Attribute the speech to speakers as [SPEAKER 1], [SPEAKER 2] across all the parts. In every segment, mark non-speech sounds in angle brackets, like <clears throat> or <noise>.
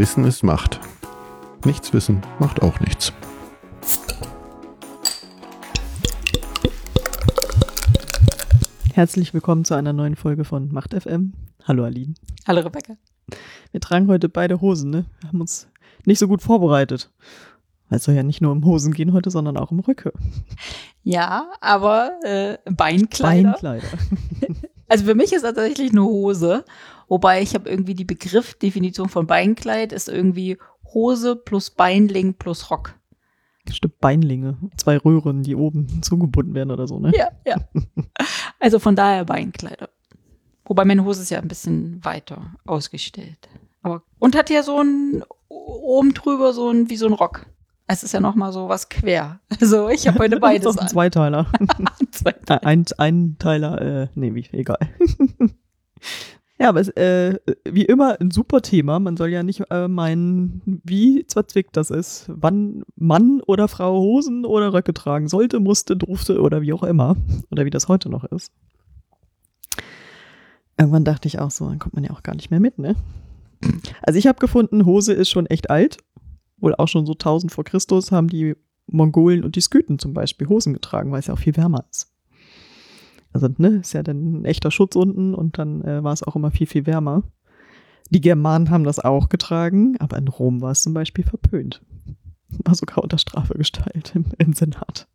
[SPEAKER 1] Wissen ist Macht. Nichts wissen macht auch nichts.
[SPEAKER 2] Herzlich willkommen zu einer neuen Folge von Macht FM. Hallo Aline.
[SPEAKER 3] Hallo Rebecca.
[SPEAKER 2] Wir tragen heute beide Hosen, ne? Wir haben uns nicht so gut vorbereitet. Weil es soll ja nicht nur um Hosen gehen heute, sondern auch um Röcke.
[SPEAKER 3] Ja, aber äh, Beinkleider.
[SPEAKER 2] Beinkleider. <laughs>
[SPEAKER 3] Also für mich ist das tatsächlich eine Hose, wobei ich habe irgendwie die Begriffdefinition von Beinkleid ist irgendwie Hose plus Beinling plus Rock.
[SPEAKER 2] Stimmt, Beinlinge. Zwei Röhren, die oben <laughs> zugebunden werden oder so, ne?
[SPEAKER 3] Ja, ja. <laughs> Also von daher Beinkleider. Wobei meine Hose ist ja ein bisschen weiter ausgestellt. Aber, und hat ja so ein, oben drüber so ein, wie so ein Rock. Es ist ja noch mal so was quer. <laughs> Also ich habe heute beides
[SPEAKER 2] Das ist ein. Zweiteiler.
[SPEAKER 3] Zweiteiler.
[SPEAKER 2] ein, ein Teiler, äh, nee, wie, egal. Ja, aber es, äh, wie immer ein super Thema. Man soll ja nicht äh, meinen, wie verzwickt das ist. Wann Mann oder Frau Hosen oder Röcke tragen sollte, musste, durfte oder wie auch immer. Oder wie das heute noch ist. Irgendwann dachte ich auch so, dann kommt man ja auch gar nicht mehr mit, ne? Also ich habe gefunden, Hose ist schon echt alt. Wohl auch schon so 1000 vor Christus haben die Mongolen und die Skythen zum Beispiel Hosen getragen, weil es ja auch viel wärmer ist. Also, ne, ist ja dann ein echter Schutz unten und dann äh, war es auch immer viel, viel wärmer. Die Germanen haben das auch getragen, aber in Rom war es zum Beispiel verpönt. War sogar unter Strafe gestellt im, im Senat.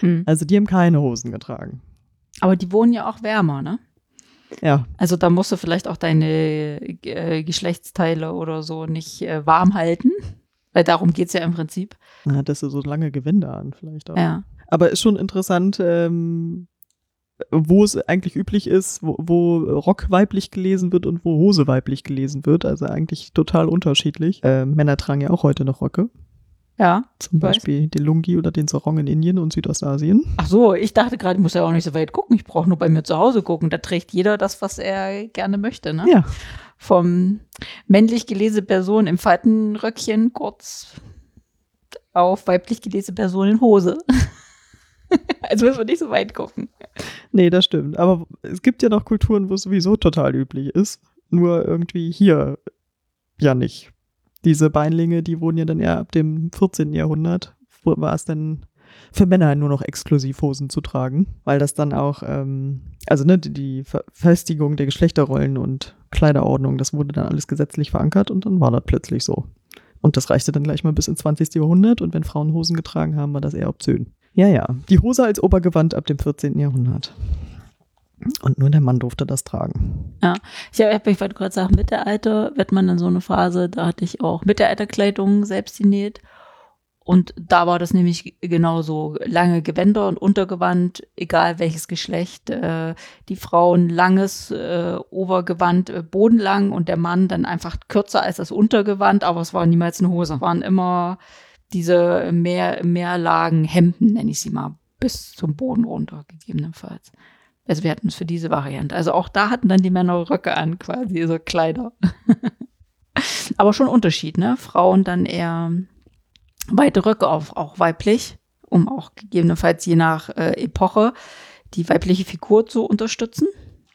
[SPEAKER 3] Hm.
[SPEAKER 2] Also die haben keine Hosen getragen.
[SPEAKER 3] Aber die wohnen ja auch wärmer, ne?
[SPEAKER 2] Ja,
[SPEAKER 3] Also da musst du vielleicht auch deine äh, Geschlechtsteile oder so nicht äh, warm halten, weil darum geht's ja im Prinzip.
[SPEAKER 2] dann hattest du so lange Gewände an vielleicht auch.
[SPEAKER 3] Ja.
[SPEAKER 2] Aber ist schon interessant, ähm, wo es eigentlich üblich ist, wo, wo Rock weiblich gelesen wird und wo Hose weiblich gelesen wird. Also eigentlich total unterschiedlich. Äh, Männer tragen ja auch heute noch Röcke.
[SPEAKER 3] Ja.
[SPEAKER 2] Zum
[SPEAKER 3] Weiß.
[SPEAKER 2] Beispiel den Lungi oder den Sarong in Indien und Südostasien.
[SPEAKER 3] Ach so, ich dachte gerade, ich muss ja auch nicht so weit gucken. Ich brauche nur bei mir zu Hause gucken. Da trägt jeder das, was er gerne möchte, ne?
[SPEAKER 2] Ja,
[SPEAKER 3] Vom männlich gelesene Person im Faltenröckchen kurz auf weiblich gelesene Person in Hose. <laughs> <laughs> also müssen wir nicht so weit gucken.
[SPEAKER 2] nee, das stimmt. Aber es gibt ja noch Kulturen, wo es sowieso total üblich ist. Nur irgendwie hier ja nicht. Diese Beinlinge, die wurden ja dann eher ab dem 14. Jahrhundert, wo war es dann für Männer nur noch exklusiv Hosen zu tragen, weil das dann auch, ähm, also ne, die, die Verfestigung der Geschlechterrollen und Kleiderordnung, das wurde dann alles gesetzlich verankert und dann war das plötzlich so. Und das reichte dann gleich mal bis ins 20. Jahrhundert und wenn Frauen Hosen getragen haben, war das eher obszön. Ja, ja. Die Hose als Obergewand ab dem 14. Jahrhundert. Und nur der Mann durfte das tragen.
[SPEAKER 3] Ich habe ich wollte gerade sagen, Mittelalter wird man dann so eine Phase, da hatte ich auch Mittelalterkleidung selbst genäht. Und da war das nämlich genauso lange Gewänder und Untergewand, egal welches Geschlecht. Äh, die Frauen langes äh, Obergewand, äh, bodenlang und der Mann dann einfach kürzer als das Untergewand, aber es war niemals eine Hose. Es waren immer diese mehr, Mehrlagen Hemden, nenne ich sie mal, bis zum Boden runter, gegebenenfalls. Also wir hatten es für diese Variante. Also auch da hatten dann die Männer Röcke an, quasi, so Kleider. <laughs> Aber schon Unterschied, ne? Frauen dann eher weite Röcke auf, auch weiblich, um auch gegebenenfalls je nach äh, Epoche die weibliche Figur zu unterstützen,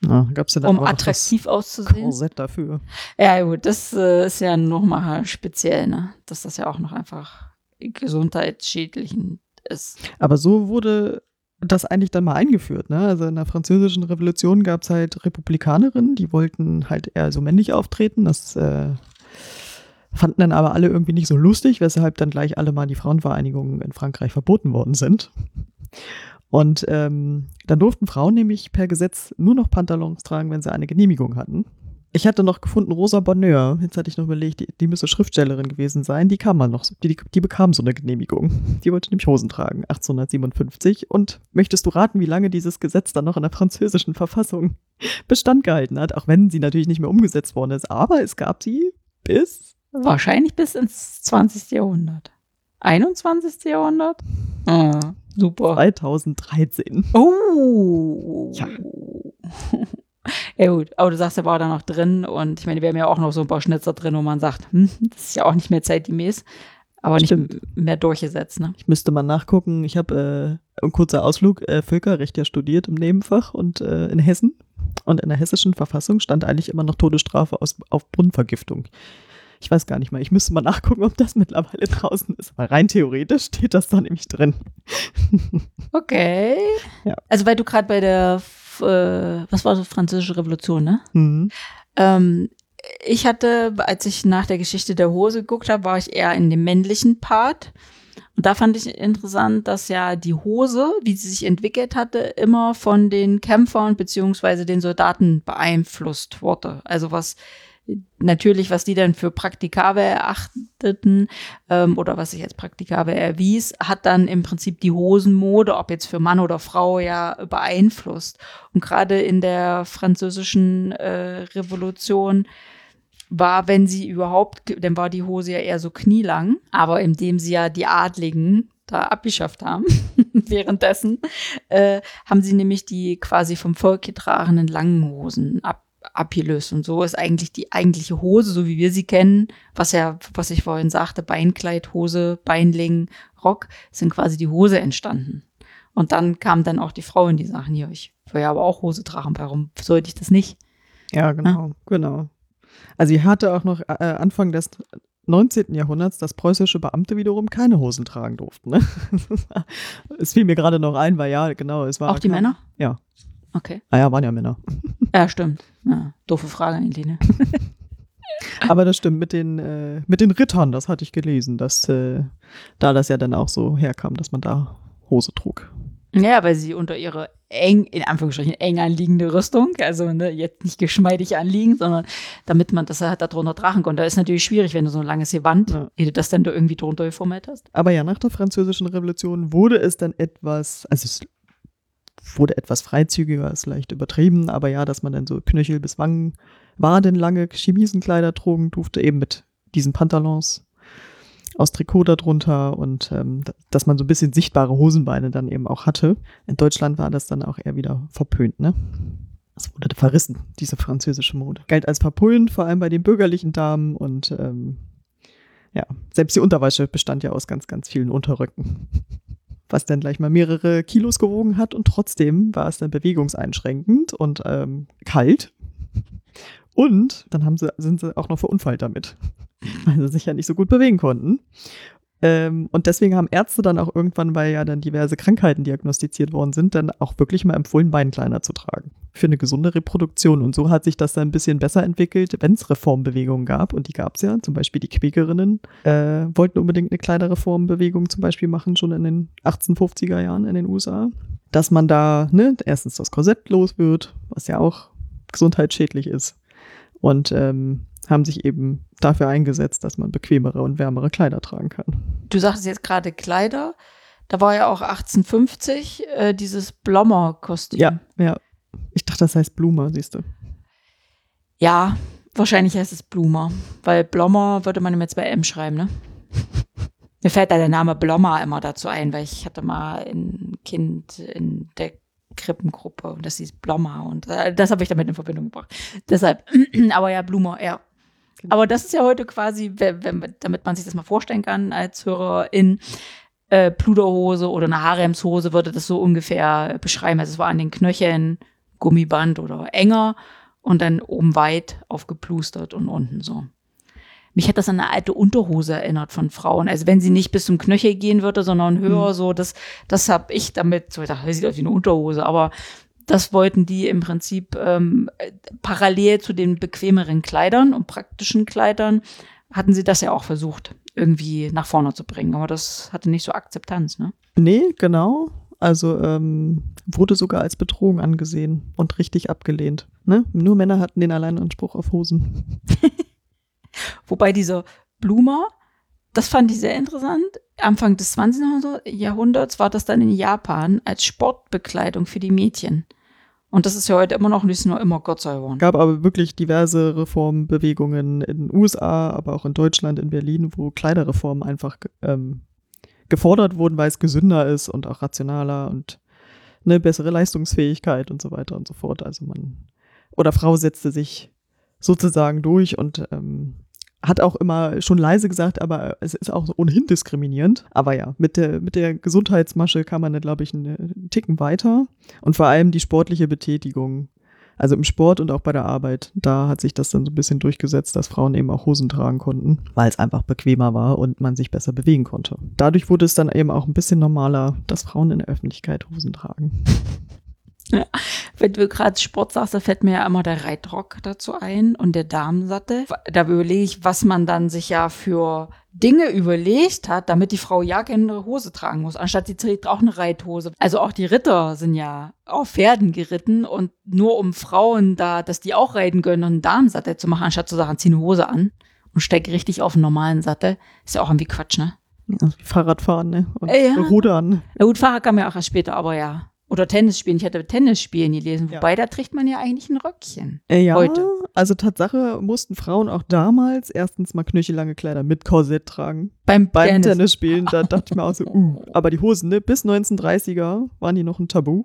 [SPEAKER 2] Ja, gab's ja dann
[SPEAKER 3] um attraktiv
[SPEAKER 2] das
[SPEAKER 3] auszusehen.
[SPEAKER 2] Korsett dafür.
[SPEAKER 3] Ja, gut, das äh, ist ja nochmal speziell, ne? Dass das ja auch noch einfach gesundheitsschädlich ist.
[SPEAKER 2] Aber so wurde das eigentlich dann mal eingeführt. Ne? Also in der französischen Revolution gab es halt Republikanerinnen, die wollten halt eher so männlich auftreten. Das äh, fanden dann aber alle irgendwie nicht so lustig, weshalb dann gleich alle mal die Frauenvereinigungen in Frankreich verboten worden sind. Und ähm, dann durften Frauen nämlich per Gesetz nur noch Pantalons tragen, wenn sie eine Genehmigung hatten. Ich hatte noch gefunden Rosa Bonheur. Jetzt hatte ich noch überlegt, die, die müsste Schriftstellerin gewesen sein. Die kam mal noch, die, die, die bekam so eine Genehmigung. Die wollte nämlich Hosen tragen, 1857. Und möchtest du raten, wie lange dieses Gesetz dann noch in der französischen Verfassung <laughs> Bestand gehalten hat? Auch wenn sie natürlich nicht mehr umgesetzt worden ist. Aber es gab sie bis
[SPEAKER 3] Wahrscheinlich bis ins 20. Jahrhundert. 21. Jahrhundert? Ah, super.
[SPEAKER 2] 2013.
[SPEAKER 3] Oh.
[SPEAKER 2] Ja. <laughs>
[SPEAKER 3] Ja gut, aber du sagst, er war da noch drin und ich meine, wir haben ja auch noch so ein paar Schnitzer drin, wo man sagt, hm, das ist ja auch nicht mehr zeitgemäß, aber nicht
[SPEAKER 2] Stimmt.
[SPEAKER 3] mehr durchgesetzt, ne?
[SPEAKER 2] Ich müsste mal nachgucken. Ich habe äh, ein kurzer Ausflug äh, Völkerrecht ja studiert im Nebenfach und äh, in Hessen. Und in der hessischen Verfassung stand eigentlich immer noch Todesstrafe aus, auf Brunnenvergiftung. Ich weiß gar nicht mal. Ich müsste mal nachgucken, ob das <laughs> mittlerweile draußen ist. Weil rein theoretisch steht das da nämlich drin. <laughs>
[SPEAKER 3] Okay.
[SPEAKER 2] Ja.
[SPEAKER 3] Also weil du gerade bei der, äh, was war das, französische Revolution, ne?
[SPEAKER 2] Mhm.
[SPEAKER 3] Ähm, ich hatte, als ich nach der Geschichte der Hose geguckt habe, war ich eher in dem männlichen Part. Und da fand ich interessant, dass ja die Hose, wie sie sich entwickelt hatte, immer von den Kämpfern beziehungsweise den Soldaten beeinflusst wurde. Also was natürlich, was die dann für praktikabel erachteten ähm, oder was sich als praktikabel erwies, hat dann im Prinzip die Hosenmode, ob jetzt für Mann oder Frau, ja beeinflusst. Und gerade in der französischen äh, Revolution war, wenn sie überhaupt, dann war die Hose ja eher so knielang, aber indem sie ja die Adligen da abgeschafft haben, <laughs> währenddessen, äh, haben sie nämlich die quasi vom Volk getragenen langen Hosen ab, abgelöst. Und so ist eigentlich die eigentliche Hose, so wie wir sie kennen, was ja, was ich vorhin sagte, Beinkleid, Hose, Beinling, Rock, sind quasi die Hose entstanden. Und dann kamen dann auch die Frauen, die sagen, hier, ich will ja aber auch Hose tragen, warum sollte ich das nicht?
[SPEAKER 2] Ja, genau, genau. Also sie hatte auch noch äh, Anfang des 19. Jahrhunderts, dass preußische Beamte wiederum keine Hosen tragen durften. Ne? Es fiel mir gerade noch ein, weil ja, genau, es war.
[SPEAKER 3] Auch die Männer?
[SPEAKER 2] Ja.
[SPEAKER 3] Okay.
[SPEAKER 2] Ah ja, waren ja Männer. <laughs>
[SPEAKER 3] Ja, stimmt. Ja, doofe Frage eigentlich, ne? <laughs>
[SPEAKER 2] Aber das stimmt, mit den, äh, mit den Rittern, das hatte ich gelesen, dass äh, da das ja dann auch so herkam, dass man da Hose trug.
[SPEAKER 3] Ja, weil sie unter ihre eng, in Anführungsstrichen, eng anliegende Rüstung, also ne, jetzt nicht geschmeidig anliegen, sondern damit man das halt darunter tragen konnte. Das ist natürlich schwierig, wenn du so ein langes Gewand,
[SPEAKER 2] Ja.
[SPEAKER 3] ehe du das dann da irgendwie drunter geformt hast.
[SPEAKER 2] Aber ja, nach der Französischen Revolution wurde es dann etwas, also es wurde etwas freizügiger, ist leicht übertrieben, aber ja, dass man dann so Knöchel bis Wangen, wadenlange Chemisenkleider trugen durfte, eben mit diesen Pantalons aus Trikot darunter und ähm, dass man so ein bisschen sichtbare Hosenbeine dann eben auch hatte. In Deutschland war das dann auch eher wieder verpönt, ne? Das wurde verrissen, diese französische Mode. Galt als verpönt, vor allem bei den bürgerlichen Damen und ähm, ja, selbst die Unterwäsche bestand ja aus ganz, ganz vielen Unterröcken. Was dann gleich mal mehrere Kilos gewogen hat und trotzdem war es dann bewegungseinschränkend und ähm, kalt. Und dann haben sie, sind sie auch noch verunfallt damit, <laughs> weil sie sich ja nicht so gut bewegen konnten. Ähm, und deswegen haben Ärzte dann auch irgendwann, weil ja dann diverse Krankheiten diagnostiziert worden sind, dann auch wirklich mal empfohlen, Beinkleider zu tragen. Für eine gesunde Reproduktion. Und so hat sich das dann ein bisschen besser entwickelt, wenn es Reformbewegungen gab. Und die gab es ja. Zum Beispiel die Quäkerinnen äh, wollten unbedingt eine Kleiderreformbewegung zum Beispiel machen, schon in den 1850er Jahren in den USA. Dass man da, ne, erstens das Korsett los wird, was ja auch gesundheitsschädlich ist. Und ähm, haben sich eben dafür eingesetzt, dass man bequemere und wärmere Kleider tragen kann.
[SPEAKER 3] Du sagtest jetzt gerade Kleider. Da war ja auch 1850 äh, dieses Blommer-Kostüm.
[SPEAKER 2] Ja, ja. Ich dachte, das heißt Blume, siehst du.
[SPEAKER 3] Ja, wahrscheinlich heißt es Blumer, weil Blommer würde man mit zwei M schreiben, ne? <laughs> Mir fällt da der Name Blommer immer dazu ein, weil ich hatte mal ein Kind in der Krippengruppe und das hieß Blommer und äh, das habe ich damit in Verbindung gebracht. Deshalb, <clears throat> aber ja, Blumer, ja. Aber das ist ja heute quasi, wenn, wenn, damit man sich das mal vorstellen kann, als Hörerin, äh, Pluderhose oder eine Haremshose würde das so ungefähr beschreiben. Also es war an den Knöcheln Gummiband oder enger und dann oben weit aufgeplustert und unten so. Mich hat das an eine alte Unterhose erinnert von Frauen. Also wenn sie nicht bis zum Knöchel gehen würde, sondern höher, so das, das habe ich damit so gedacht, das sieht aus wie eine Unterhose, aber das wollten die im Prinzip ähm, äh, parallel zu den bequemeren Kleidern und praktischen Kleidern hatten sie das ja auch versucht, irgendwie nach vorne zu bringen. Aber das hatte nicht so Akzeptanz, ne?
[SPEAKER 2] Nee, genau. Also ähm, wurde sogar als Bedrohung angesehen und richtig abgelehnt. Ne? Nur Männer hatten den Alleinanspruch auf Hosen. <laughs>
[SPEAKER 3] Wobei dieser Blumer, das fand ich sehr interessant. Anfang des 20. Jahrhunderts war das dann in Japan als Sportbekleidung für die Mädchen. Und das ist ja heute immer noch nicht nur immer Gott sei Dank.
[SPEAKER 2] gab aber wirklich diverse Reformbewegungen in den USA, aber auch in Deutschland, in Berlin, wo Kleiderreformen einfach ähm, gefordert wurden, weil es gesünder ist und auch rationaler und eine bessere Leistungsfähigkeit und so weiter und so fort. Also man oder Frau setzte sich sozusagen durch und ähm, hat auch immer schon leise gesagt, aber es ist auch ohnehin diskriminierend. Aber ja, mit der, mit der Gesundheitsmasche kann man glaube ich, einen, einen Ticken weiter. Und vor allem die sportliche Betätigung Also im Sport und auch bei der Arbeit. Da hat sich das dann so ein bisschen durchgesetzt, dass Frauen eben auch Hosen tragen konnten, weil es einfach bequemer war und man sich besser bewegen konnte. Dadurch wurde es dann eben auch ein bisschen normaler, dass Frauen in der Öffentlichkeit Hosen tragen. <laughs> <laughs>
[SPEAKER 3] Wenn du gerade Sport sagst, da fällt mir ja immer der Reitrock dazu ein und der Damensattel. Da überlege ich, was man dann sich ja für Dinge überlegt hat, damit die Frau ja keine Hose tragen muss, anstatt sie trägt auch eine Reithose. Also auch die Ritter sind ja auf Pferden geritten und nur um Frauen da, dass die auch reiten können, einen Damensattel zu machen, anstatt zu sagen, zieh eine Hose an und steig richtig auf einen normalen Sattel, ist ja auch irgendwie Quatsch, ne?
[SPEAKER 2] Ja, Fahrradfahren, ne? Und
[SPEAKER 3] Äh, ja.
[SPEAKER 2] Rudern.
[SPEAKER 3] Na gut, Fahrrad kam ja auch erst später, aber ja. Oder Tennis spielen. Ich hatte Tennis spielen gelesen.
[SPEAKER 2] Ja.
[SPEAKER 3] Wobei, da trägt man ja eigentlich ein Röckchen.
[SPEAKER 2] Äh, ja,
[SPEAKER 3] Heute.
[SPEAKER 2] also Tatsache mussten Frauen auch damals erstens mal knöchellange Kleider mit Korsett tragen.
[SPEAKER 3] Beim,
[SPEAKER 2] Beim
[SPEAKER 3] Tennis.
[SPEAKER 2] Tennisspielen, da dachte ich mir auch so, <laughs> uh. Aber die Hosen, ne, bis 1930er waren die noch ein Tabu.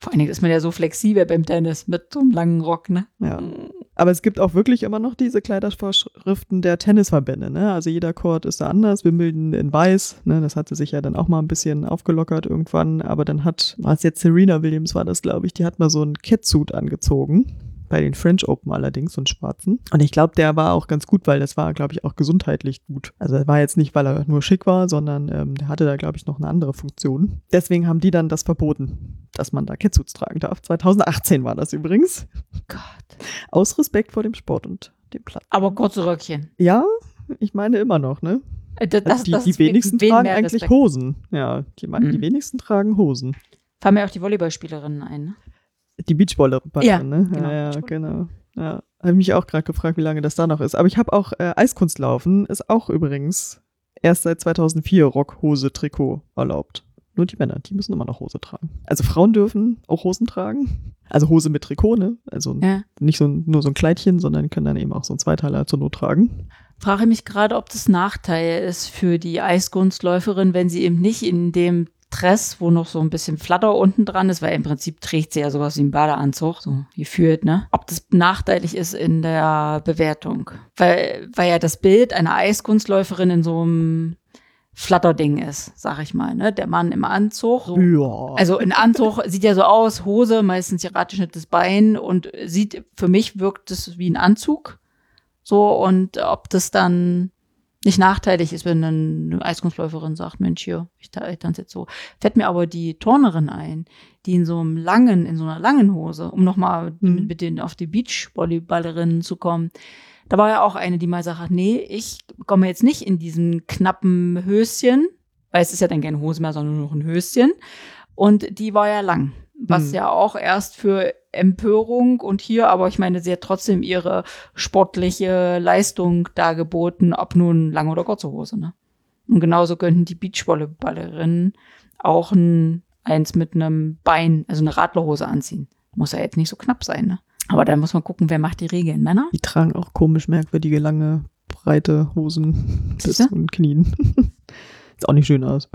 [SPEAKER 3] Vor allen Dingen ist man ja so flexibel beim Tennis mit so einem langen Rock, ne?
[SPEAKER 2] Ja. Aber es gibt auch wirklich immer noch diese Kleidervorschriften der Tennisverbände. Ne? Also jeder Court ist da anders. Wimbledon in weiß. Ne? Das hatte sich ja dann auch mal ein bisschen aufgelockert irgendwann. Aber dann hat, war es jetzt Serena Williams, war das, glaube ich, die hat mal so einen Catsuit angezogen. Bei den French Open allerdings, so einen schwarzen. Und ich glaube, der war auch ganz gut, weil das war, glaube ich, auch gesundheitlich gut. Also er war jetzt nicht, weil er nur schick war, sondern ähm, der hatte da, glaube ich, noch eine andere Funktion. Deswegen haben die dann das verboten, dass man da Catsuits tragen darf. 2018 war das übrigens.
[SPEAKER 3] Gott.
[SPEAKER 2] Aus Respekt vor dem Sport und dem Platz.
[SPEAKER 3] Aber kurze Röckchen.
[SPEAKER 2] Ja, ich meine immer noch, ne?
[SPEAKER 3] Äh, Das,
[SPEAKER 2] Also die,
[SPEAKER 3] das
[SPEAKER 2] die wenigsten
[SPEAKER 3] wen
[SPEAKER 2] tragen eigentlich
[SPEAKER 3] Respekt.
[SPEAKER 2] Hosen. Ja, die, die
[SPEAKER 3] Mhm.
[SPEAKER 2] wenigsten tragen Hosen.
[SPEAKER 3] Fallen mir auch die Volleyballspielerinnen ein.
[SPEAKER 2] Die Beachvolleyball,
[SPEAKER 3] Ja,
[SPEAKER 2] ne?
[SPEAKER 3] genau,
[SPEAKER 2] Ja, ja, genau. Ja, habe mich auch gerade gefragt, wie lange das da noch ist. Aber ich habe auch äh, Eiskunstlaufen, ist auch übrigens erst seit 2004 Rock, Hose, Trikot erlaubt. Nur die Männer, die müssen immer noch Hose tragen. Also Frauen dürfen auch Hosen tragen. Also Hose mit Trikot, ne? Also
[SPEAKER 3] Ja.
[SPEAKER 2] nicht so ein, nur so ein Kleidchen, sondern können dann eben auch so ein Zweiteiler zur Not tragen.
[SPEAKER 3] Frage mich gerade, ob das Nachteil ist für die Eiskunstläuferin, wenn sie eben nicht in dem Dress, wo noch so ein bisschen Flatter unten dran ist, weil im Prinzip trägt sie ja sowas wie einen Badeanzug, so gefühlt, ne? Ob das nachteilig ist in der Bewertung. Weil, weil ja das Bild einer Eiskunstläuferin in so einem Flatterding ist, sag ich mal, ne? Der Mann im Anzug. So.
[SPEAKER 2] Ja.
[SPEAKER 3] Also ein Anzug <laughs> sieht ja so aus, Hose, meistens gerade geschnittenes Bein und sieht, für mich wirkt es wie ein Anzug. So, und ob das dann nicht nachteilig ist, wenn eine Eiskunstläuferin sagt, Mensch, hier, ich, ich tanze jetzt so. Fällt mir aber die Turnerin ein, die in so einem langen, in so einer langen Hose, um nochmal
[SPEAKER 2] Mhm.
[SPEAKER 3] mit, mit den auf die Beachvolleyballerinnen zu kommen, da war ja auch eine, die mal sagt, nee, ich komme jetzt nicht in diesen knappen Höschen, weil es ist ja dann keine Hose mehr, sondern nur noch ein Höschen. Und die war ja lang, was
[SPEAKER 2] Mhm.
[SPEAKER 3] ja auch erst für Empörung und hier, aber ich meine, sie hat trotzdem ihre sportliche Leistung dargeboten, ob nun lange oder kurze Hose, ne? Und genauso könnten die Beachvolleyballerinnen auch ein, eins mit einem Bein, also eine Radlerhose anziehen. Muss ja jetzt nicht so knapp sein, ne? Aber da muss man gucken, wer macht die Regeln, Männer?
[SPEAKER 2] Die tragen auch komisch merkwürdige, lange, breite Hosen bis zu den Knien. <laughs> Sieht auch nicht schön aus.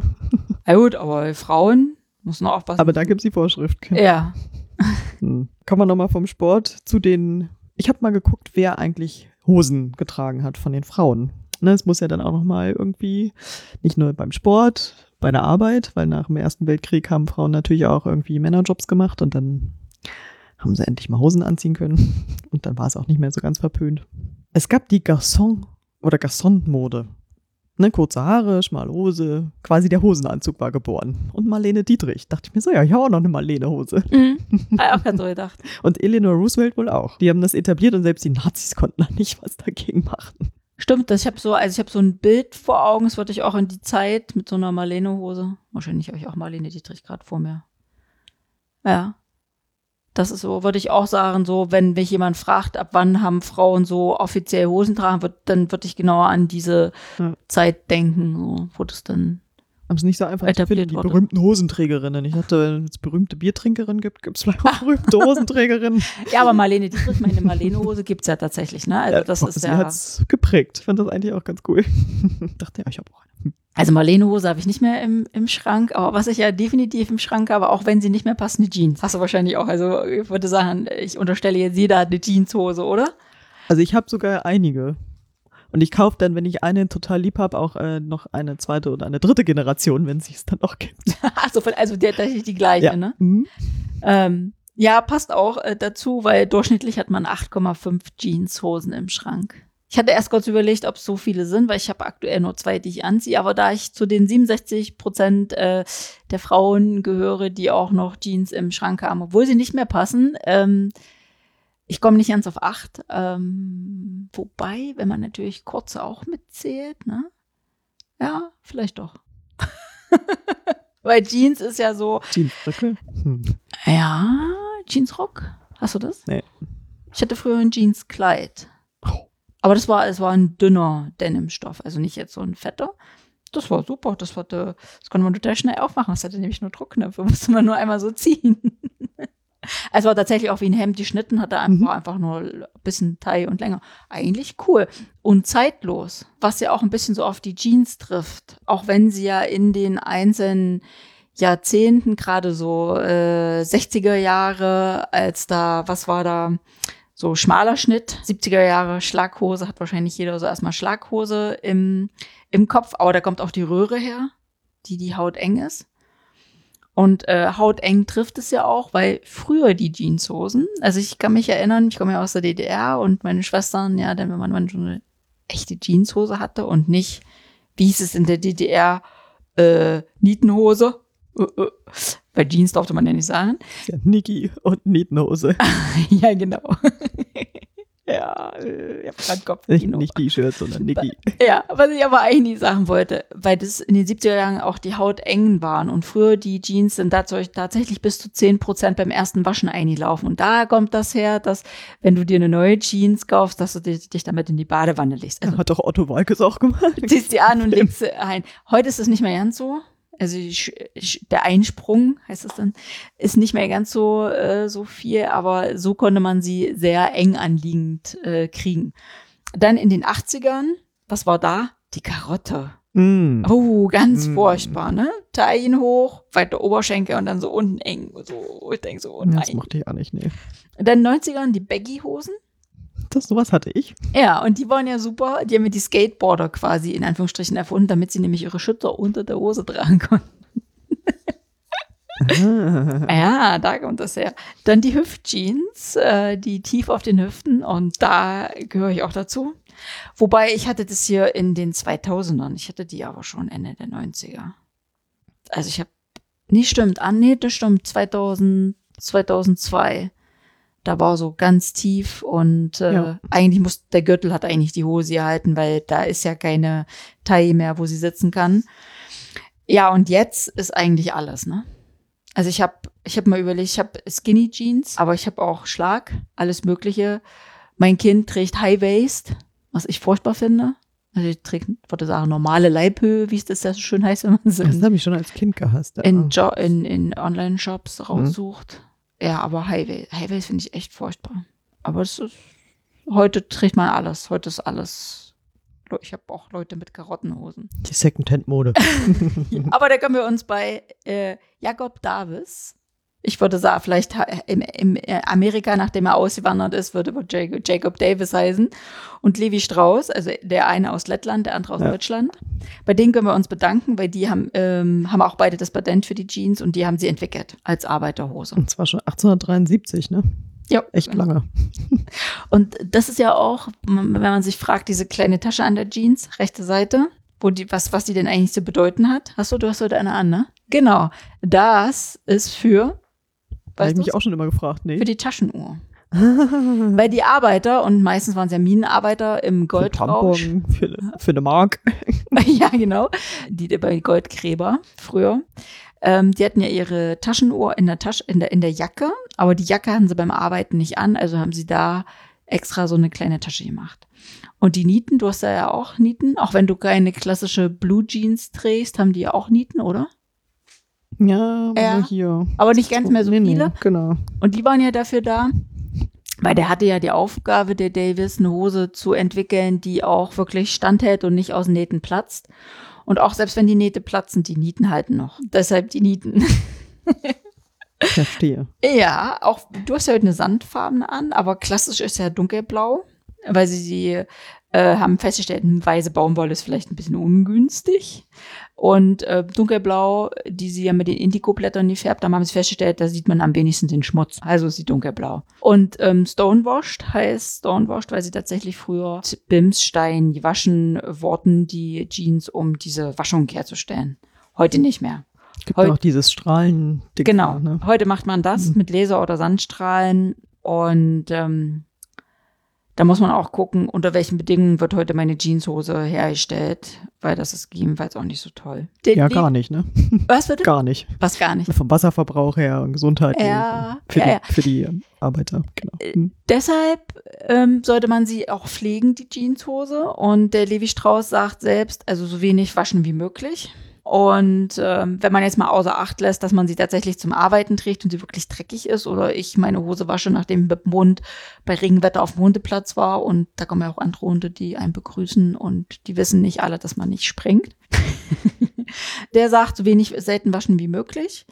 [SPEAKER 3] Ja gut, aber Frauen müssen auch aufpassen.
[SPEAKER 2] Aber da gibt's die Vorschrift.
[SPEAKER 3] ja, <laughs>
[SPEAKER 2] Hm. Kommen wir nochmal vom Sport zu den. Ich habe mal geguckt, wer eigentlich Hosen getragen hat von den Frauen. Ne, es muss ja dann auch nochmal irgendwie, nicht nur beim Sport, bei der Arbeit, weil nach dem Ersten Weltkrieg haben Frauen natürlich auch irgendwie Männerjobs gemacht und dann haben sie endlich mal Hosen anziehen können. <laughs> Und dann war es auch nicht mehr so ganz verpönt. Es gab die Garçon- oder Garçon-Mode. Ne, kurze Haare, schmale Hose, quasi der Hosenanzug war geboren. Und Marlene Dietrich. Dachte ich mir so, ja, ich habe auch noch eine Marlene-Hose.
[SPEAKER 3] mhm. Hab ich auch ganz so gedacht. <laughs>
[SPEAKER 2] Und Eleanor Roosevelt wohl auch. Die haben das etabliert und selbst die Nazis konnten da nicht was dagegen machen.
[SPEAKER 3] Stimmt, das, ich habe so, also ich habe so ein Bild vor Augen, das würde ich auch in die Zeit mit so einer Marlene-Hose. Wahrscheinlich habe ich auch Marlene Dietrich gerade vor mir. Ja. Das ist so, würde ich auch sagen, so, wenn mich jemand fragt, ab wann haben Frauen so offiziell Hosen tragen, wird, dann würde ich genauer an diese
[SPEAKER 2] Ja.
[SPEAKER 3] Zeit denken, so, wo das dann.
[SPEAKER 2] Haben es nicht so einfach zu finden, die berühmten Hosenträgerinnen. Ich dachte, wenn es berühmte Biertrinkerinnen gibt, gibt es vielleicht auch <laughs> berühmte Hosenträgerinnen.
[SPEAKER 3] Ja, aber Marlene Dietrich, meine Marlene-Hose gibt's ja tatsächlich, ne? Also das ist
[SPEAKER 2] Sie
[SPEAKER 3] ja.
[SPEAKER 2] hat's geprägt. Ich fand das eigentlich auch ganz cool. <laughs> dachte, ja, ich habe auch eine.
[SPEAKER 3] Also Marlene-Hose habe ich nicht mehr im, im Schrank, aber was ich ja definitiv im Schrank habe, auch wenn sie nicht mehr passt, eine Jeans. Hast du wahrscheinlich auch. Also ich würde sagen, ich unterstelle jetzt jeder hat eine Jeanshose, oder?
[SPEAKER 2] Also ich habe sogar einige. Und ich kaufe dann, wenn ich eine total lieb habe, auch äh, noch eine zweite oder eine dritte Generation, wenn es es dann noch gibt. <laughs>
[SPEAKER 3] also, also der tatsächlich die gleiche,
[SPEAKER 2] Ja.
[SPEAKER 3] ne?
[SPEAKER 2] Mhm.
[SPEAKER 3] Ähm, Ja, passt auch äh, dazu, weil durchschnittlich hat man 8,5 Jeanshosen im Schrank. Ich hatte erst kurz überlegt, ob es so viele sind, weil ich habe aktuell nur zwei, die ich anziehe. Aber da ich zu den 67 Prozent äh, der Frauen gehöre, die auch noch Jeans im Schrank haben, obwohl sie nicht mehr passen, ähm, ich komme nicht ganz auf acht. Ähm, wobei, wenn man natürlich kurze auch mitzählt, ne? Ja, vielleicht doch. <laughs> weil Jeans ist ja so.
[SPEAKER 2] Jeansröcke? Hm.
[SPEAKER 3] Ja, Jeansrock. Hast du das?
[SPEAKER 2] Nee.
[SPEAKER 3] Ich hatte früher ein Jeanskleid.
[SPEAKER 2] Oh.
[SPEAKER 3] Aber das war, es war ein dünner Denimstoff, also nicht jetzt so ein fetter. Das war super. Das, hatte, das konnte man total schnell aufmachen. Das hatte nämlich nur Druckknöpfe, <laughs> musste man nur einmal so ziehen. Es war tatsächlich auch wie ein Hemd, die Schnitten hatte einfach,
[SPEAKER 2] Mhm.
[SPEAKER 3] einfach nur ein bisschen Taille und länger. Eigentlich cool und zeitlos, was ja auch ein bisschen so auf die Jeans trifft. Auch wenn sie ja in den einzelnen Jahrzehnten, gerade so äh, 60er Jahre, als da, was war da, so schmaler Schnitt, 70er Jahre Schlaghose, hat wahrscheinlich jeder so erstmal Schlaghose im, im Kopf, aber da kommt auch die Röhre her, die die Haut eng ist. Und äh, hauteng trifft es ja auch, weil früher die Jeanshosen, also ich kann mich erinnern, ich komme ja aus der DDR und meine Schwestern, ja, dann wenn man so eine echte Jeanshose hatte und nicht, wie hieß es in der DDR, äh, Nietenhose. Äh. Bei Jeans durfte man ja nicht sagen.
[SPEAKER 2] Ja, Niki und Nietenhose. <laughs>
[SPEAKER 3] ja, genau. <laughs> <laughs> ja, äh, ich hab grad Kopf.
[SPEAKER 2] Nicht, nicht T-Shirt, sondern Niki.
[SPEAKER 3] Ja, was ich aber eigentlich nicht sagen wollte, weil das in den 70er Jahren auch die Haut eng waren und früher die Jeans sind dazu tatsächlich bis zu 10 Prozent beim ersten Waschen eingelaufen. Und da kommt das her, dass wenn du dir eine neue Jeans kaufst, dass du dich, dich damit in die Badewanne legst. Also
[SPEAKER 2] Hat doch Otto Walkes auch gemacht. <laughs>
[SPEAKER 3] ziehst die an und legst sie ein. Heute ist es nicht mehr ganz so. Also der Einsprung, heißt es dann, ist nicht mehr ganz so, äh, so viel, aber so konnte man sie sehr eng anliegend äh, kriegen. Dann in den 80ern, was war da? Die Karotte.
[SPEAKER 2] Mm.
[SPEAKER 3] Oh, ganz
[SPEAKER 2] Mm.
[SPEAKER 3] furchtbar, ne? Taillen hoch, weiter Oberschenkel und dann so unten eng. So, ich denke so, oh
[SPEAKER 2] Das
[SPEAKER 3] nein.
[SPEAKER 2] mochte ich auch nicht, nee.
[SPEAKER 3] Dann 90ern die Baggy-Hosen.
[SPEAKER 2] Das, sowas hatte ich.
[SPEAKER 3] Ja, und die waren ja super. Die haben ja die Skateboarder quasi in Anführungsstrichen erfunden, damit sie nämlich ihre Schütter unter der Hose tragen konnten.
[SPEAKER 2] Ah.
[SPEAKER 3] Ja, da kommt das her. Dann die Hüftjeans, äh, die tief auf den Hüften und da gehöre ich auch dazu. Wobei ich hatte das hier in den 2000ern. Ich hatte die aber schon Ende der 90er. Also ich habe, nee, stimmt, ah, nee, das stimmt, 2000, 2002. Da war so ganz tief und äh,
[SPEAKER 2] Ja.
[SPEAKER 3] eigentlich muss, der Gürtel hat eigentlich die Hose gehalten, weil da ist ja keine Taille mehr, wo sie sitzen kann. Ja, und jetzt ist eigentlich alles, ne? Also ich habe ich hab mal überlegt, ich habe Skinny Jeans, aber ich habe auch Schlag, alles Mögliche. Mein Kind trägt High Waist, was ich furchtbar finde. Also ich trägt, würde sagen, normale Leibhöhe, wie es das ja so schön heißt, wenn man so
[SPEAKER 2] Das habe ich schon als Kind gehasst.
[SPEAKER 3] in, in, in Online-Shops raussucht. Ja, aber High Waist, High Waist finde ich echt furchtbar. Aber das ist, heute trägt man alles. Heute ist alles. Ich habe auch Leute mit Karottenhosen.
[SPEAKER 2] Die Secondhand-Mode. <laughs>
[SPEAKER 3] Aber da können wir uns bei äh, Jakob Davis, ich würde sagen, vielleicht im, im äh, Amerika, nachdem er ausgewandert ist, würde er Jacob, Jacob Davis heißen. Und Levi Strauss, also der eine aus Lettland, der andere aus
[SPEAKER 2] Ja.
[SPEAKER 3] Deutschland. Bei denen können wir uns bedanken, weil die haben, ähm, haben auch beide das Patent für die Jeans und die haben sie entwickelt als Arbeiterhose.
[SPEAKER 2] Und zwar schon 1873, ne?
[SPEAKER 3] Ja,
[SPEAKER 2] Echt lange. <laughs>
[SPEAKER 3] Und das ist ja auch, wenn man sich fragt, diese kleine Tasche an der Jeans, rechte Seite, wo die, was, was die denn eigentlich zu bedeuten hat. Hast du, du hast heute eine an, ne? Genau. Das ist für,
[SPEAKER 2] Habe ich mich auch schon immer gefragt, nee.
[SPEAKER 3] für die Taschenuhr. <laughs> Weil die Arbeiter, und meistens waren es ja Minenarbeiter im
[SPEAKER 2] Für
[SPEAKER 3] Goldrausch.
[SPEAKER 2] Tampon, für, für eine Mark. <laughs>
[SPEAKER 3] ja, genau. Die bei Goldgräber früher. Ähm, die hatten ja ihre Taschenuhr in der Tasche, in der, in der Jacke, aber die Jacke hatten sie beim Arbeiten nicht an, also haben sie da extra so eine kleine Tasche gemacht. Und die Nieten, du hast da ja auch Nieten, auch wenn du keine klassische Blue Jeans trägst, haben die ja auch Nieten, oder?
[SPEAKER 2] Ja, aber
[SPEAKER 3] Ja.
[SPEAKER 2] hier.
[SPEAKER 3] Aber nicht ganz mehr so
[SPEAKER 2] Nee, nee,
[SPEAKER 3] viele.
[SPEAKER 2] Genau.
[SPEAKER 3] Und die waren ja dafür da, weil der hatte ja die Aufgabe, der Davis, eine Hose zu entwickeln, die auch wirklich standhält und nicht aus Nähten platzt. Und auch selbst wenn die Nähte platzen, die Nieten halten noch. Deshalb die Nieten. <laughs>
[SPEAKER 2] Verstehe.
[SPEAKER 3] ja, auch du hast ja heute eine sandfarbene an, aber klassisch ist ja dunkelblau, weil sie sie äh, haben festgestellt, hm, weiße Baumwolle ist vielleicht ein bisschen ungünstig. Und äh, dunkelblau, die sie ja mit den Indigo-Blättern gefärbt haben, haben sie festgestellt, da sieht man am wenigsten den Schmutz. Also ist sie dunkelblau. Und ähm, Stonewashed heißt Stonewashed, weil sie tatsächlich früher Bimsstein gewaschen wurden, die Jeans, um diese Waschung herzustellen. Heute nicht mehr.
[SPEAKER 2] Es gibt
[SPEAKER 3] Heut-
[SPEAKER 2] auch dieses Strahlen.
[SPEAKER 3] Genau.
[SPEAKER 2] Ne?
[SPEAKER 3] Heute macht man das
[SPEAKER 2] Mhm.
[SPEAKER 3] mit Laser- oder Sandstrahlen und ähm, da muss man auch gucken, unter welchen Bedingungen wird heute meine Jeanshose hergestellt, weil das ist gegebenenfalls auch nicht so toll. Den-
[SPEAKER 2] Ja, gar nicht, ne?
[SPEAKER 3] Was bitte?
[SPEAKER 2] Gar nicht.
[SPEAKER 3] Was gar nicht.
[SPEAKER 2] Vom Wasserverbrauch her und Gesundheit.
[SPEAKER 3] Ja,
[SPEAKER 2] für,
[SPEAKER 3] ja,
[SPEAKER 2] die,
[SPEAKER 3] ja.
[SPEAKER 2] für die ähm, Arbeiter. Genau. Hm.
[SPEAKER 3] Deshalb ähm, sollte man sie auch pflegen, die Jeanshose. Und der Levi Strauss sagt selbst, also so wenig waschen wie möglich. Und ähm, wenn man jetzt mal außer Acht lässt, dass man sie tatsächlich zum Arbeiten trägt und sie wirklich dreckig ist, oder ich meine Hose wasche, nachdem mit dem Hund bei Regenwetter auf dem Hundeplatz war und da kommen ja auch andere Hunde, die einen begrüßen und die wissen nicht alle, dass man nicht springt. <laughs> Der sagt, so wenig selten waschen wie möglich.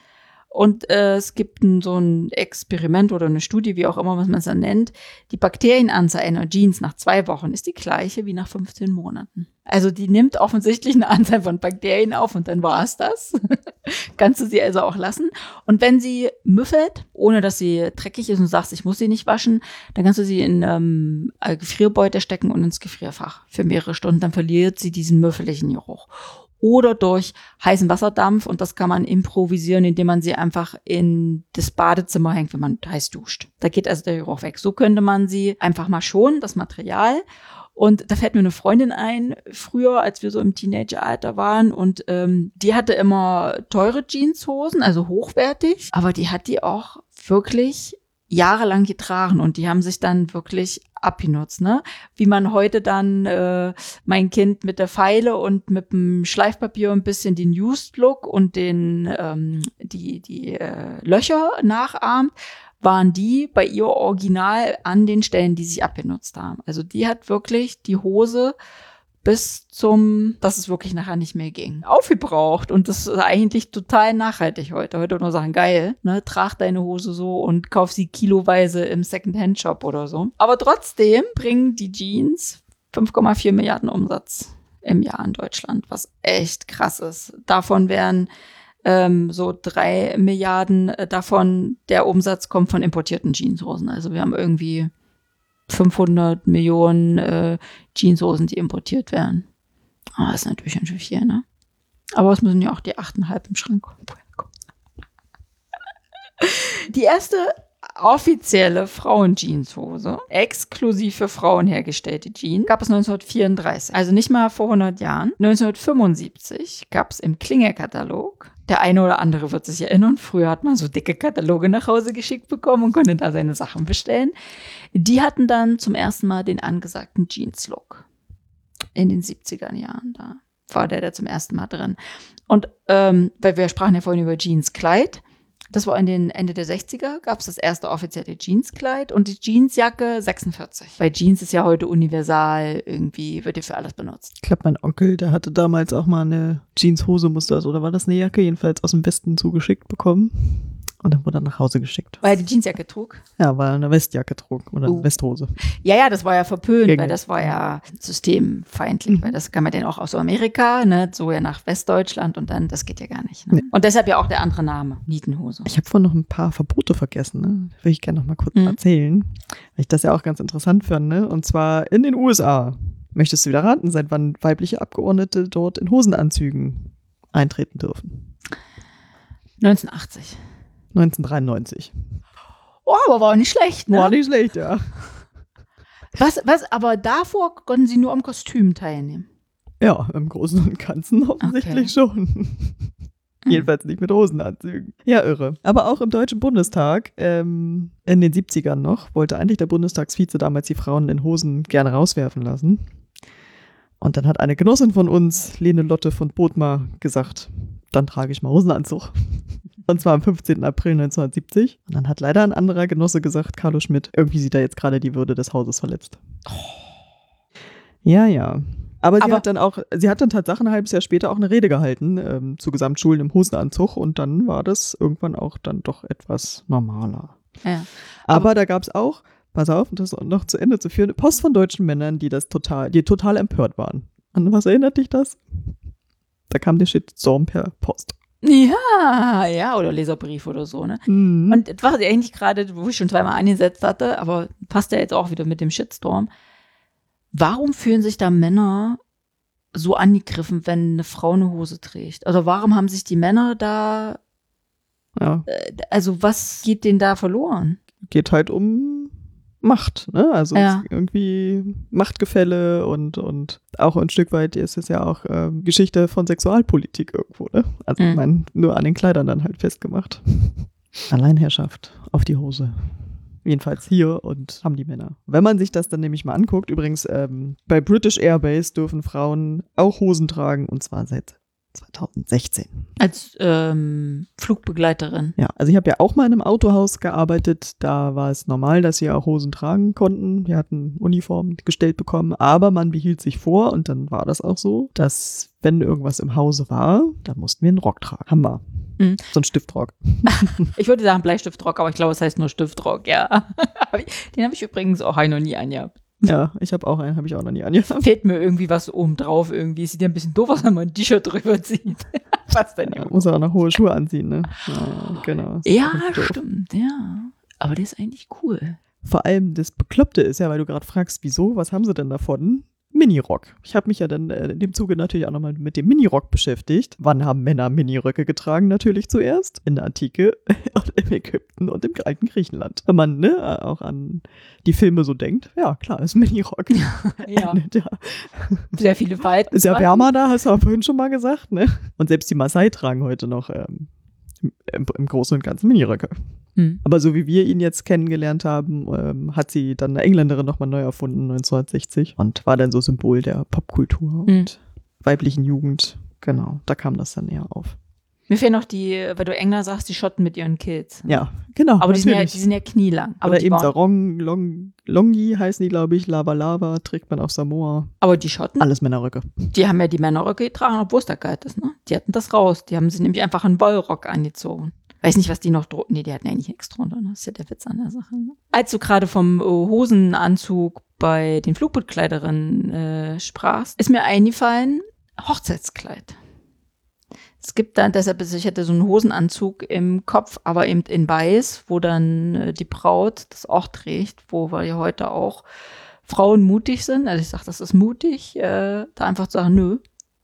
[SPEAKER 3] Und äh, es gibt ein, so ein Experiment oder eine Studie, wie auch immer, was man es dann nennt. Die Bakterienanzahl einer Jeans nach zwei Wochen ist die gleiche wie nach 15 Monaten. Also die nimmt offensichtlich eine Anzahl von Bakterien auf und dann war es das. <laughs> Kannst du sie also auch lassen. Und wenn sie müffelt, ohne dass sie dreckig ist und sagst, ich muss sie nicht waschen, dann kannst du sie in ähm, Gefrierbeutel stecken und ins Gefrierfach für mehrere Stunden. Dann verliert sie diesen müffeligen Geruch oder durch heißen Wasserdampf und das kann man improvisieren, indem man sie einfach in das Badezimmer hängt, wenn man heiß duscht. Da geht also der Geruch weg. So könnte man sie einfach mal schonen, das Material. Und da fällt mir eine Freundin ein, früher, als wir so im Teenageralter waren und ähm, die hatte immer teure Jeanshosen, also hochwertig, aber die hat die auch wirklich jahrelang getragen und die haben sich dann wirklich abgenutzt, ne? Wie man heute dann äh, mein Kind mit der Feile und mit dem Schleifpapier ein bisschen den Used Look und den ähm, die die äh, Löcher nachahmt, waren die bei ihr original an den Stellen, die sich abgenutzt haben. Also die hat wirklich die Hose bis zum, dass es wirklich nachher nicht mehr ging, aufgebraucht. Und das ist eigentlich total nachhaltig heute. Heute nur sagen, geil, ne, trag deine Hose so und kauf sie kiloweise im Second-Hand-Shop oder so. Aber trotzdem bringen die Jeans 5,4 Milliarden Umsatz im Jahr in Deutschland, was echt krass ist. Davon wären ähm, so drei Milliarden äh, davon, der Umsatz kommt von importierten Jeanshosen. Also wir haben irgendwie 500 Millionen äh, Jeanshosen, die importiert werden. Ah, das ist natürlich schön viel, ne? Aber es müssen ja auch die 8,5 im Schrank kommen. Die erste offizielle Frauenjeanshose, exklusiv für Frauen hergestellte Jeans, gab es 1934, also nicht mal vor 100 Jahren. 1975 gab es im Klinger-Katalog, der eine oder andere wird sich erinnern, früher hat man so dicke Kataloge nach Hause geschickt bekommen und konnte da seine Sachen bestellen. Die hatten dann zum ersten Mal den angesagten Jeans-Look in den 70er Jahren. Da war der da zum ersten Mal drin. Und ähm, weil wir sprachen ja vorhin über Jeans-Kleid. Das war in den Ende der 60er, gab es das erste offizielle Jeanskleid und die Jeansjacke 46. Weil Jeans ist ja heute universal, irgendwie wird ja für alles benutzt.
[SPEAKER 2] Ich glaube, mein Onkel, der hatte damals auch mal eine Jeanshose, musste das, oder war das eine Jacke, jedenfalls aus dem Westen zugeschickt bekommen. Und dann wurde er nach Hause geschickt.
[SPEAKER 3] Weil er die Jeansjacke trug.
[SPEAKER 2] Ja, weil er eine Westjacke trug oder eine Westhose.
[SPEAKER 3] Ja, ja, das war ja verpönt,
[SPEAKER 2] Gegen-
[SPEAKER 3] weil das war ja systemfeindlich,
[SPEAKER 2] Mhm.
[SPEAKER 3] weil das kann man denn auch aus Amerika, ne, so ja nach Westdeutschland und dann, das geht ja gar nicht. Ne?
[SPEAKER 2] Nee.
[SPEAKER 3] Und deshalb ja auch der andere Name, Nietenhose.
[SPEAKER 2] Ich habe vorhin noch ein paar Verbote vergessen, ne? Will ich gerne noch mal kurz
[SPEAKER 3] Mhm.
[SPEAKER 2] erzählen, weil ich das ja auch ganz interessant fand, ne? Und zwar in den USA. Möchtest du wieder raten, seit wann weibliche Abgeordnete dort in Hosenanzügen eintreten dürfen?
[SPEAKER 3] 1980.
[SPEAKER 2] 1993.
[SPEAKER 3] Oh, aber war auch nicht schlecht, ne?
[SPEAKER 2] War nicht schlecht, ja.
[SPEAKER 3] Was, was, aber davor konnten sie nur am Kostüm teilnehmen.
[SPEAKER 2] Ja, im Großen und Ganzen offensichtlich schon. Jedenfalls nicht mit Hosenanzügen. Ja, irre. Aber auch im Deutschen Bundestag, ähm, in den 70ern noch, wollte eigentlich der Bundestagsvize damals die Frauen in Hosen gerne rauswerfen lassen. Und dann hat eine Genossin von uns, Lene Lotte von Bothmar, gesagt, dann trage ich mal Hosenanzug. Und zwar am 15. April 1970. Und dann hat leider ein anderer Genosse gesagt, Carlo Schmidt, irgendwie sieht er jetzt gerade die Würde des Hauses verletzt. Ja, ja. Aber sie
[SPEAKER 3] Aber-
[SPEAKER 2] hat dann auch, sie hat dann tatsächlich ein halbes Jahr später auch eine Rede gehalten ähm, zu Gesamtschulen im Hosenanzug und dann war das irgendwann auch dann doch etwas normaler.
[SPEAKER 3] Ja.
[SPEAKER 2] Aber, da gab es auch, pass auf, um das noch zu Ende zu führen, Post von deutschen Männern, die das total, die total empört waren. An was erinnert dich das? Da kam der Shitstorm per Post.
[SPEAKER 3] Ja, ja, oder Leserbrief oder so, ne?
[SPEAKER 2] Mhm.
[SPEAKER 3] Und das war eigentlich gerade, wo ich schon zweimal angesetzt hatte, aber passt ja jetzt auch wieder mit dem Shitstorm. Warum fühlen sich da Männer so angegriffen, wenn eine Frau eine Hose trägt? Also warum haben sich die Männer da,
[SPEAKER 2] ja,
[SPEAKER 3] äh, also was geht denen da verloren?
[SPEAKER 2] geht halt um Macht, ne? Also
[SPEAKER 3] Ja.
[SPEAKER 2] irgendwie Machtgefälle und, und auch ein Stück weit ist es ja auch ähm, Geschichte von Sexualpolitik irgendwo, ne? Also ich
[SPEAKER 3] Mhm.
[SPEAKER 2] meine, nur an den Kleidern dann halt festgemacht. <laughs> Alleinherrschaft auf die Hose. Jedenfalls hier und haben die Männer. Wenn man sich das dann nämlich mal anguckt, übrigens ähm, bei British Airbase dürfen Frauen auch Hosen tragen und zwar seit 2016.
[SPEAKER 3] Als ähm, Flugbegleiterin.
[SPEAKER 2] Ja, also ich habe ja auch mal in einem Autohaus gearbeitet. Da war es normal, dass sie auch Hosen tragen konnten. Wir hatten Uniformen gestellt bekommen, aber man behielt sich vor und dann war das auch so, dass wenn irgendwas im Hause war, dann mussten wir einen Rock tragen. Wir.
[SPEAKER 3] Mhm.
[SPEAKER 2] So ein Stiftrock. <laughs>
[SPEAKER 3] Ich würde sagen Bleistiftrock, aber ich glaube, es heißt nur Stiftrock, ja. <laughs> Den habe ich übrigens auch noch nie angehabt. <laughs>
[SPEAKER 2] Ja, ich habe auch einen, habe ich auch noch nie angefangen.
[SPEAKER 3] Fehlt mir irgendwie was oben drauf irgendwie. Es sieht ja ein bisschen doof aus, wenn man ein T-Shirt drüber zieht. <laughs> was denn
[SPEAKER 2] Ja, muss auch noch hohe Schuhe anziehen, ne? Ja, genau.
[SPEAKER 3] Ja, stimmt, ja. Aber das ist eigentlich cool.
[SPEAKER 2] Vor allem das Bekloppte ist ja, weil du gerade fragst, wieso, was haben sie denn davon? Minirock. Ich habe mich ja dann äh, in dem Zuge natürlich auch nochmal mit dem Minirock beschäftigt. Wann haben Männer Miniröcke getragen? Natürlich zuerst in der Antike <laughs> und im Ägypten und im alten Griechenland. Wenn man ne, auch an die Filme so denkt, ja klar, ist Minirock. <laughs>
[SPEAKER 3] Ja,
[SPEAKER 2] ja.
[SPEAKER 3] sehr viele Falten.
[SPEAKER 2] Ist ja wärmer da, hast du auch vorhin schon mal gesagt, ne? Und selbst die Maasai tragen heute noch ähm, im, im Großen und Ganzen Miniröcke.
[SPEAKER 3] Hm.
[SPEAKER 2] Aber so wie wir ihn jetzt kennengelernt haben, ähm, hat sie dann eine Engländerin nochmal neu erfunden, 1960. Und war dann so Symbol der Popkultur und weiblichen Jugend. Genau, da kam das dann eher auf.
[SPEAKER 3] Mir fehlen noch die, weil du Engler sagst, die Schotten mit ihren Kids.
[SPEAKER 2] Ja, genau.
[SPEAKER 3] Aber die sind, ja, die sind ja knielang. Aber
[SPEAKER 2] Oder eben Sarong, Long, Longi heißen die, glaube ich. Lava Lava trägt man auf Samoa.
[SPEAKER 3] aber die Schotten,
[SPEAKER 2] Alles Männerröcke.
[SPEAKER 3] die haben ja die Männerröcke getragen, obwohl es da kalt ist, ne? Die hatten das raus. Die haben sie nämlich einfach einen Wollrock angezogen. Weiß nicht, was die noch drunter. Nee, die hatten eigentlich nichts drunter. Ne? Das ist ja der Witz an der Sache. Ne? Als du gerade vom äh, Hosenanzug bei den Flugbootkleiderinnen äh, sprachst, ist mir eingefallen, Hochzeitskleid. Es gibt dann, deshalb, ist- ich hätte so einen Hosenanzug im Kopf, aber eben in weiß, wo dann äh, die Braut das auch trägt, wo wir ja heute auch Frauen mutig sind. Also ich sage, das ist mutig, äh, da einfach zu sagen, nö,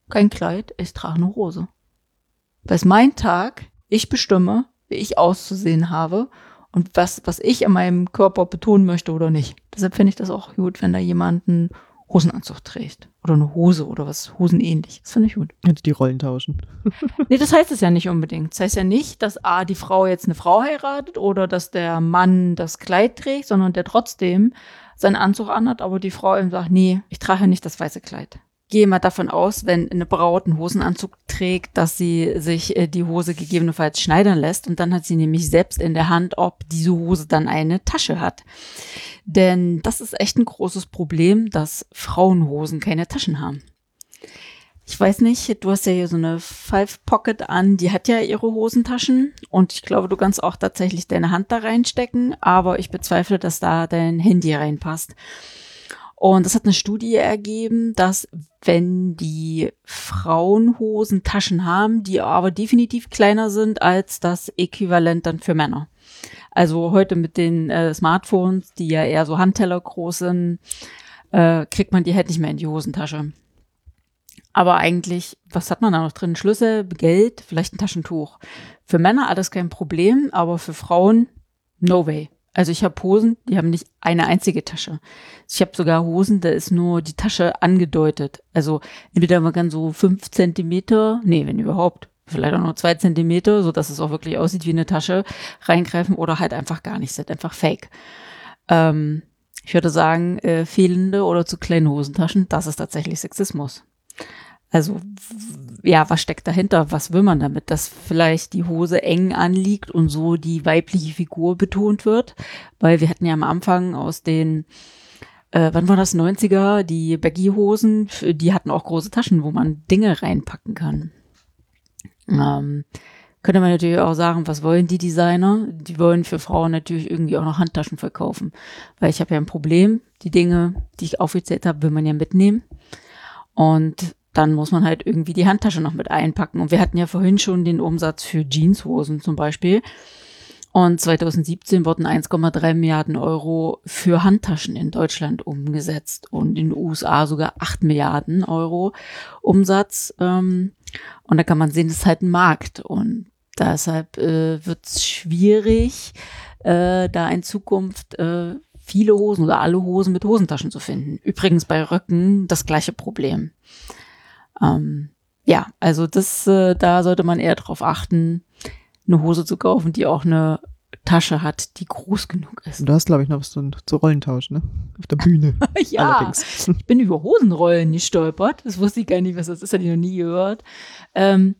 [SPEAKER 3] kein Kleid, ich trage eine Hose. Weil es mein Tag, ich bestimme, wie ich auszusehen habe und was, was ich an meinem Körper betonen möchte oder nicht. Deshalb finde ich das auch gut, wenn da jemand einen Hosenanzug trägt. Oder eine Hose oder was Hosenähnliches. Das finde ich gut.
[SPEAKER 2] Hätte die Rollen tauschen. <laughs>
[SPEAKER 3] Nee, das heißt es ja nicht unbedingt. Das heißt ja nicht, dass A, die Frau jetzt eine Frau heiratet oder dass der Mann das Kleid trägt, sondern der trotzdem seinen Anzug anhat, aber die Frau ihm sagt, nee, ich trage nicht das weiße Kleid. Gehe mal davon aus, wenn eine Braut einen Hosenanzug trägt, dass sie sich äh, die Hose gegebenenfalls schneidern lässt und dann hat sie nämlich selbst in der Hand, ob diese Hose dann eine Tasche hat. Denn das ist echt ein großes Problem, dass Frauenhosen keine Taschen haben. Ich weiß nicht, du hast ja hier so eine Five Pocket an, die hat ja ihre Hosentaschen und ich glaube, du kannst auch tatsächlich deine Hand da reinstecken, aber ich bezweifle, dass da dein Handy reinpasst. Und das hat eine Studie ergeben, dass wenn die Frauenhosen Taschen haben, die aber definitiv kleiner sind als das Äquivalent dann für Männer. Also heute mit den äh, Smartphones, die ja eher so Handteller groß sind, äh, kriegt man die halt nicht mehr in die Hosentasche. Aber eigentlich, was hat man da noch drin? Schlüssel, Geld, vielleicht ein Taschentuch. Für Männer alles kein Problem, aber für Frauen no way. Also ich habe Hosen, die haben nicht eine einzige Tasche. Ich habe sogar Hosen, da ist nur die Tasche angedeutet. Also entweder man kann so fünf Zentimeter, nee, wenn überhaupt, vielleicht auch nur zwei Zentimeter, so dass es auch wirklich aussieht wie eine Tasche, reingreifen oder halt einfach gar nicht, sind einfach fake. Ähm, ich würde sagen, äh, fehlende oder zu kleine Hosentaschen, das ist tatsächlich Sexismus. Also, ja, was steckt dahinter? Was will man damit? Dass vielleicht die Hose eng anliegt und so die weibliche Figur betont wird? Weil wir hatten ja am Anfang aus den, äh, wann war das, 90er, die Baggy-Hosen, f- die hatten auch große Taschen, wo man Dinge reinpacken kann. Ähm, könnte man natürlich auch sagen, was wollen die Designer? Die wollen für Frauen natürlich irgendwie auch noch Handtaschen verkaufen. Weil ich habe ja ein Problem, die Dinge, die ich aufgezählt habe, will man ja mitnehmen. Und dann muss man halt irgendwie die Handtasche noch mit einpacken. Und wir hatten ja vorhin schon den Umsatz für Jeanshosen zum Beispiel. Und 2017 wurden 1,3 Milliarden Euro für Handtaschen in Deutschland umgesetzt und in den USA sogar 8 Milliarden Euro Umsatz. Ähm, und da kann man sehen, das ist halt ein Markt. Und deshalb äh, wird es schwierig, äh, da in Zukunft äh, viele Hosen oder alle Hosen mit Hosentaschen zu finden. Übrigens bei Röcken das gleiche Problem. Ähm, ja, also das, äh, da sollte man eher darauf achten, eine Hose zu kaufen, die auch eine Tasche hat, die groß genug ist.
[SPEAKER 2] Und du hast, glaube ich, noch was zu, zu Rollentausch, ne? Auf der Bühne. <laughs>
[SPEAKER 3] ja, Allerdings. <laughs> ich bin über Hosenrollen gestolpert. Das wusste ich gar nicht, was das ist, hatte ich noch nie gehört. Ähm,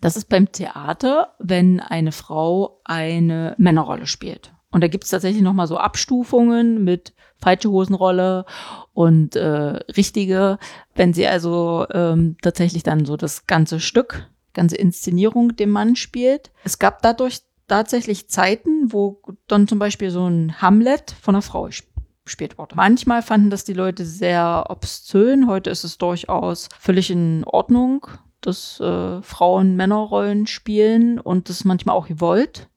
[SPEAKER 3] das ist beim Theater, wenn eine Frau eine Männerrolle spielt. Und da gibt es tatsächlich nochmal so Abstufungen mit falsche Hosenrolle und äh, richtige. Wenn sie also ähm, tatsächlich dann so das ganze Stück, ganze Inszenierung dem Mann spielt. Es gab dadurch tatsächlich Zeiten, wo dann zum Beispiel so ein Hamlet von einer Frau gespielt wurde. Manchmal fanden das die Leute sehr obszön. Heute ist es durchaus völlig in Ordnung, dass äh, Frauen Männerrollen spielen und das manchmal auch gewollt.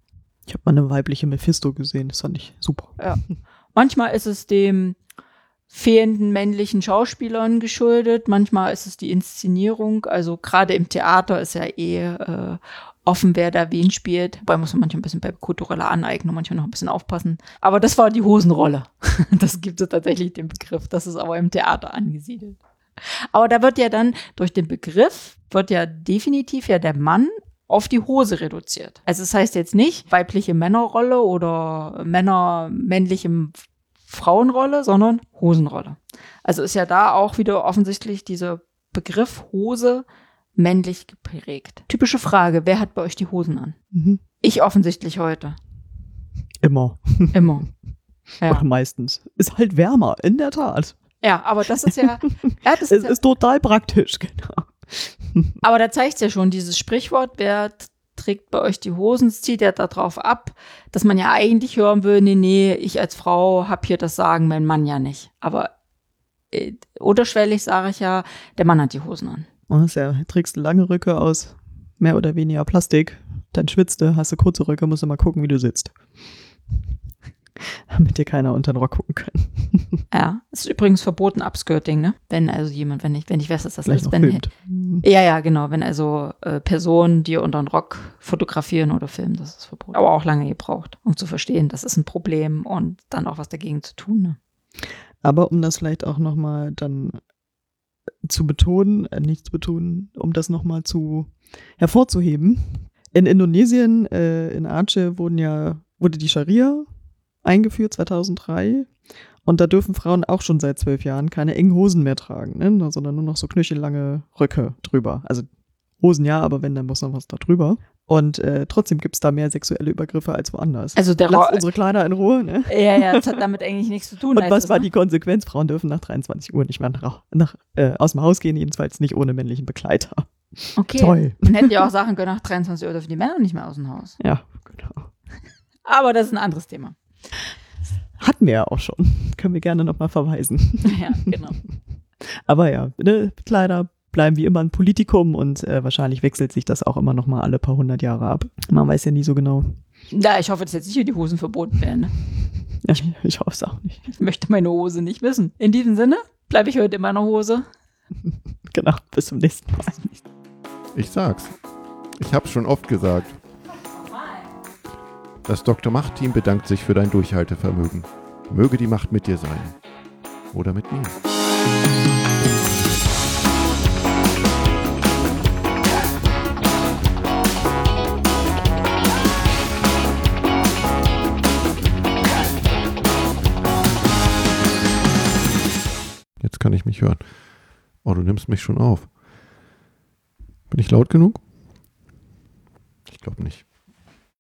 [SPEAKER 2] Ich habe mal eine weibliche Mephisto gesehen, das fand ich super.
[SPEAKER 3] Ja. <laughs> Manchmal ist es dem fehlenden männlichen Schauspielern geschuldet, manchmal ist es die Inszenierung. Also gerade im Theater ist ja eh äh, offen, wer da wen spielt. Wobei muss man manchmal ein bisschen bei kultureller Aneignung manchmal noch ein bisschen aufpassen. Aber das war die Hosenrolle. <laughs> Das gibt es tatsächlich den Begriff. Das ist aber im Theater angesiedelt. Aber da wird ja dann durch den Begriff wird ja definitiv ja der Mann auf die Hose reduziert. Also es das heißt jetzt nicht weibliche Männerrolle oder Männer männliche Frauenrolle, sondern Hosenrolle. Also ist ja da auch wieder offensichtlich dieser Begriff Hose männlich geprägt. Typische Frage, wer hat bei euch die Hosen an? Mhm. Ich offensichtlich heute.
[SPEAKER 2] Immer. <laughs>
[SPEAKER 3] Immer.
[SPEAKER 2] Ja. Ach, meistens. Ist halt wärmer, in der Tat.
[SPEAKER 3] Ja, aber das ist ja. <laughs> ja
[SPEAKER 2] das es ist, ist total praktisch, <laughs> genau.
[SPEAKER 3] Aber da zeigt es ja schon, dieses Sprichwort, wer trägt bei euch die Hosen, zieht ja darauf ab, dass man ja eigentlich hören will, nee, nee, ich als Frau habe hier das Sagen, mein Mann ja nicht. Aber äh, unterschwellig sage ich ja, der Mann hat die Hosen an.
[SPEAKER 2] Oh, ja, trägst lange Röcke aus mehr oder weniger Plastik, dann schwitzt du, hast du kurze Röcke, musst du mal gucken, wie du sitzt. <laughs> damit dir keiner unter den Rock gucken kann. <laughs>
[SPEAKER 3] Ja, es ist übrigens verboten Upskirting, ne? Wenn also jemand, wenn ich, wenn ich weiß, dass das
[SPEAKER 2] Vielleicht
[SPEAKER 3] ist, wenn
[SPEAKER 2] filmt.
[SPEAKER 3] ja, ja, genau, wenn also äh, Personen dir unter den Rock fotografieren oder filmen, das ist verboten. Aber auch lange gebraucht, um zu verstehen, das ist ein Problem und dann auch was dagegen zu tun. Ne?
[SPEAKER 2] Aber um das vielleicht auch nochmal dann zu betonen, äh, nicht zu betonen, um das nochmal zu hervorzuheben. In Indonesien, äh, in Aceh, wurden ja, wurde die Scharia eingeführt 2003. Und da dürfen Frauen auch schon seit zwölf Jahren keine engen Hosen mehr tragen, ne? sondern nur noch so knöchellange Röcke drüber. Also Hosen ja, aber wenn, dann muss noch was da drüber. Und äh, trotzdem gibt es da mehr sexuelle Übergriffe als woanders.
[SPEAKER 3] Also der
[SPEAKER 2] Lass unsere Kleider in Ruhe, ne?
[SPEAKER 3] Ja, ja, das hat damit eigentlich nichts zu tun.
[SPEAKER 2] Und was war ne? die Konsequenz? Frauen dürfen nach 23 Uhr nicht mehr nach, nach äh, aus dem Haus gehen, jedenfalls nicht ohne männlichen Begleiter.
[SPEAKER 3] Okay.
[SPEAKER 2] Toll.
[SPEAKER 3] Man hätte ja auch sagen können, nach 23 Uhr dürfen die Männer nicht mehr aus dem Haus.
[SPEAKER 2] Ja, genau.
[SPEAKER 3] Aber das ist ein anderes Thema.
[SPEAKER 2] Hatten wir ja auch schon. <laughs> Können wir gerne nochmal verweisen. <laughs>
[SPEAKER 3] Ja, genau. <laughs>
[SPEAKER 2] Aber ja, ne, Kleider bleiben wie immer ein Politikum und äh, wahrscheinlich wechselt sich das auch immer nochmal alle paar hundert Jahre ab. Man weiß ja nie so genau.
[SPEAKER 3] Ja, ich hoffe, dass jetzt nicht hier die Hosen verboten werden. Ne?
[SPEAKER 2] Ja, ich, ich hoffe es auch nicht.
[SPEAKER 3] Ich möchte meine Hose nicht wissen. In diesem Sinne bleibe ich heute in meiner Hose.
[SPEAKER 2] genau, bis zum nächsten Mal.
[SPEAKER 1] Ich sag's. Ich hab's schon oft gesagt. Das Dr. Macht-Team bedankt sich für dein Durchhaltevermögen. Möge die Macht mit dir sein. Oder mit mir. Jetzt kann ich mich hören. Oh, du nimmst mich schon auf. Bin ich laut genug? Ich glaube nicht.